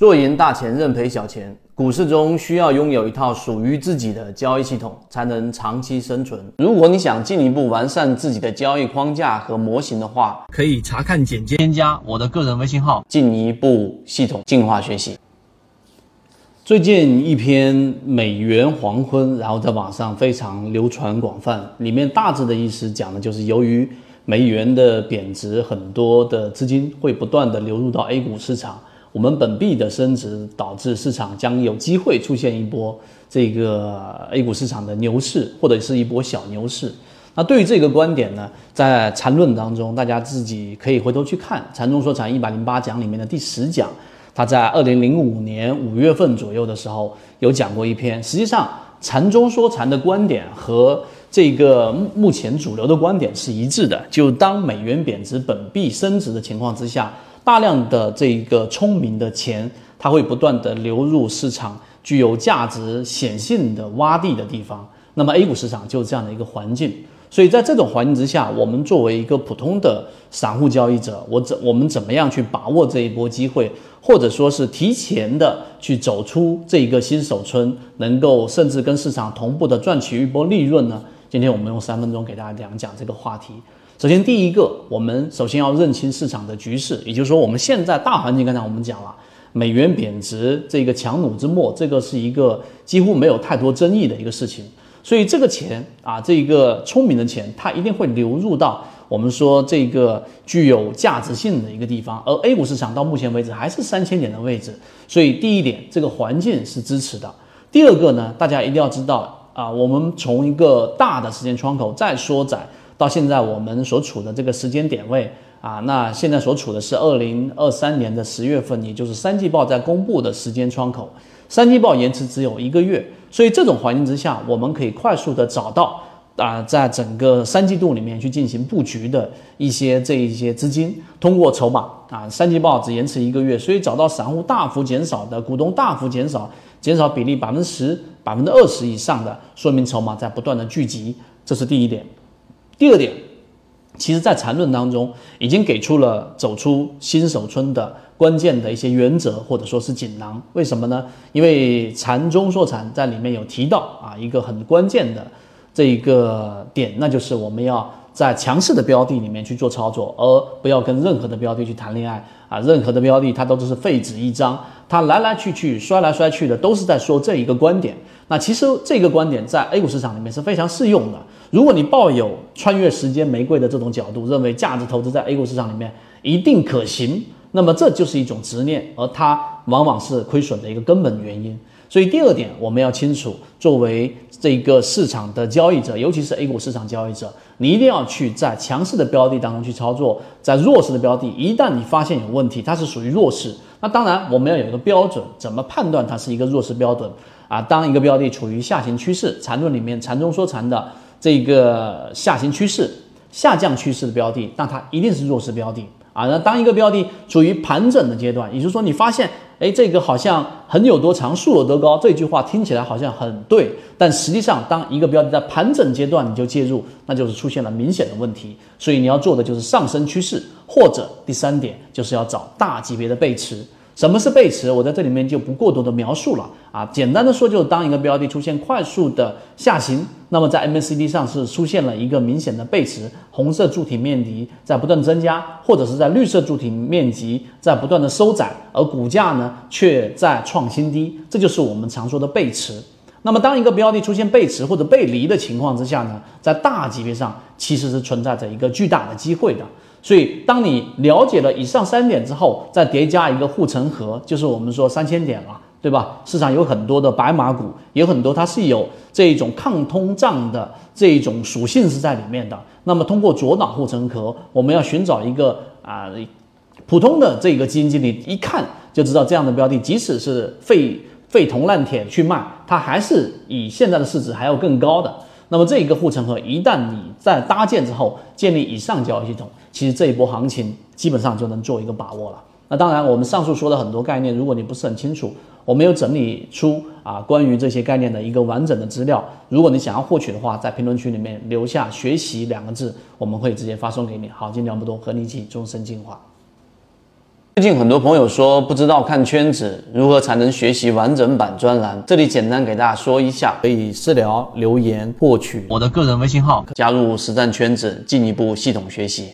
做赢大钱，认赔小钱。股市中需要拥有一套属于自己的交易系统，才能长期生存。如果你想进一步完善自己的交易框架和模型的话，可以查看简介，添加我的个人微信号，进一步系统进化学习。最近一篇《美元黄昏》，然后在网上非常流传广泛，里面大致的意思讲的就是由于美元的贬值，很多的资金会不断的流入到 A 股市场。我们本币的升值导致市场将有机会出现一波这个 A 股市场的牛市，或者是一波小牛市。那对于这个观点呢，在缠论当中，大家自己可以回头去看《禅中说禅一百零八讲》里面的第十讲，他在二零零五年五月份左右的时候有讲过一篇。实际上，禅中说禅的观点和这个目前主流的观点是一致的，就当美元贬值、本币升值的情况之下。大量的这一个聪明的钱，它会不断的流入市场具有价值显性的洼地的地方。那么 A 股市场就是这样的一个环境。所以在这种环境之下，我们作为一个普通的散户交易者，我怎我们怎么样去把握这一波机会，或者说是提前的去走出这一个新手村，能够甚至跟市场同步的赚取一波利润呢？今天我们用三分钟给大家讲讲这个话题。首先，第一个，我们首先要认清市场的局势，也就是说，我们现在大环境，刚才我们讲了，美元贬值，这个强弩之末，这个是一个几乎没有太多争议的一个事情。所以，这个钱啊，这个聪明的钱，它一定会流入到我们说这个具有价值性的一个地方。而 A 股市场到目前为止还是三千点的位置，所以第一点，这个环境是支持的。第二个呢，大家一定要知道啊，我们从一个大的时间窗口再缩窄。到现在我们所处的这个时间点位啊，那现在所处的是二零二三年的十月份，也就是三季报在公布的时间窗口。三季报延迟只有一个月，所以这种环境之下，我们可以快速的找到啊，在整个三季度里面去进行布局的一些这一些资金，通过筹码啊，三季报只延迟一个月，所以找到散户大幅减少的，股东大幅减少，减少比例百分之十、百分之二十以上的，说明筹码在不断的聚集，这是第一点。第二点，其实，在缠论当中已经给出了走出新手村的关键的一些原则，或者说是锦囊。为什么呢？因为禅中说禅在里面有提到啊，一个很关键的这一个点，那就是我们要在强势的标的里面去做操作，而不要跟任何的标的去谈恋爱啊。任何的标的它都是废纸一张，它来来去去、摔来摔去的，都是在说这一个观点。那其实这个观点在 A 股市场里面是非常适用的。如果你抱有穿越时间玫瑰的这种角度，认为价值投资在 A 股市场里面一定可行，那么这就是一种执念，而它往往是亏损的一个根本原因。所以第二点，我们要清楚，作为这个市场的交易者，尤其是 A 股市场交易者，你一定要去在强势的标的当中去操作，在弱势的标的，一旦你发现有问题，它是属于弱势，那当然我们要有一个标准，怎么判断它是一个弱势标准啊？当一个标的处于下行趋势，缠论里面缠中说禅的。这个下行趋势、下降趋势的标的，那它一定是弱势标的啊。那当一个标的处于盘整的阶段，也就是说，你发现，哎，这个好像横有多长，竖有多高，这句话听起来好像很对，但实际上，当一个标的在盘整阶段你就介入，那就是出现了明显的问题。所以你要做的就是上升趋势，或者第三点就是要找大级别的背驰。什么是背驰？我在这里面就不过多的描述了啊。简单的说，就是当一个标的出现快速的下行，那么在 MACD 上是出现了一个明显的背驰，红色柱体面积在不断增加，或者是在绿色柱体面积在不断的收窄，而股价呢却在创新低，这就是我们常说的背驰。那么当一个标的出现背驰或者背离的情况之下呢，在大级别上其实是存在着一个巨大的机会的。所以，当你了解了以上三点之后，再叠加一个护城河，就是我们说三千点了，对吧？市场有很多的白马股，有很多它是有这种抗通胀的这一种属性是在里面的。那么，通过左脑护城河，我们要寻找一个啊普通的这个基金经理一看就知道这样的标的，即使是废废铜烂铁去卖，它还是以现在的市值还要更高的。那么这一个护城河一旦你在搭建之后，建立以上交易系统，其实这一波行情基本上就能做一个把握了。那当然，我们上述说的很多概念，如果你不是很清楚，我没有整理出啊关于这些概念的一个完整的资料。如果你想要获取的话，在评论区里面留下“学习”两个字，我们会直接发送给你。好，今天聊不多，和你一起终身进化。最近很多朋友说不知道看圈子如何才能学习完整版专栏，这里简单给大家说一下，可以私聊留言获取我的个人微信号，加入实战圈子，进一步系统学习。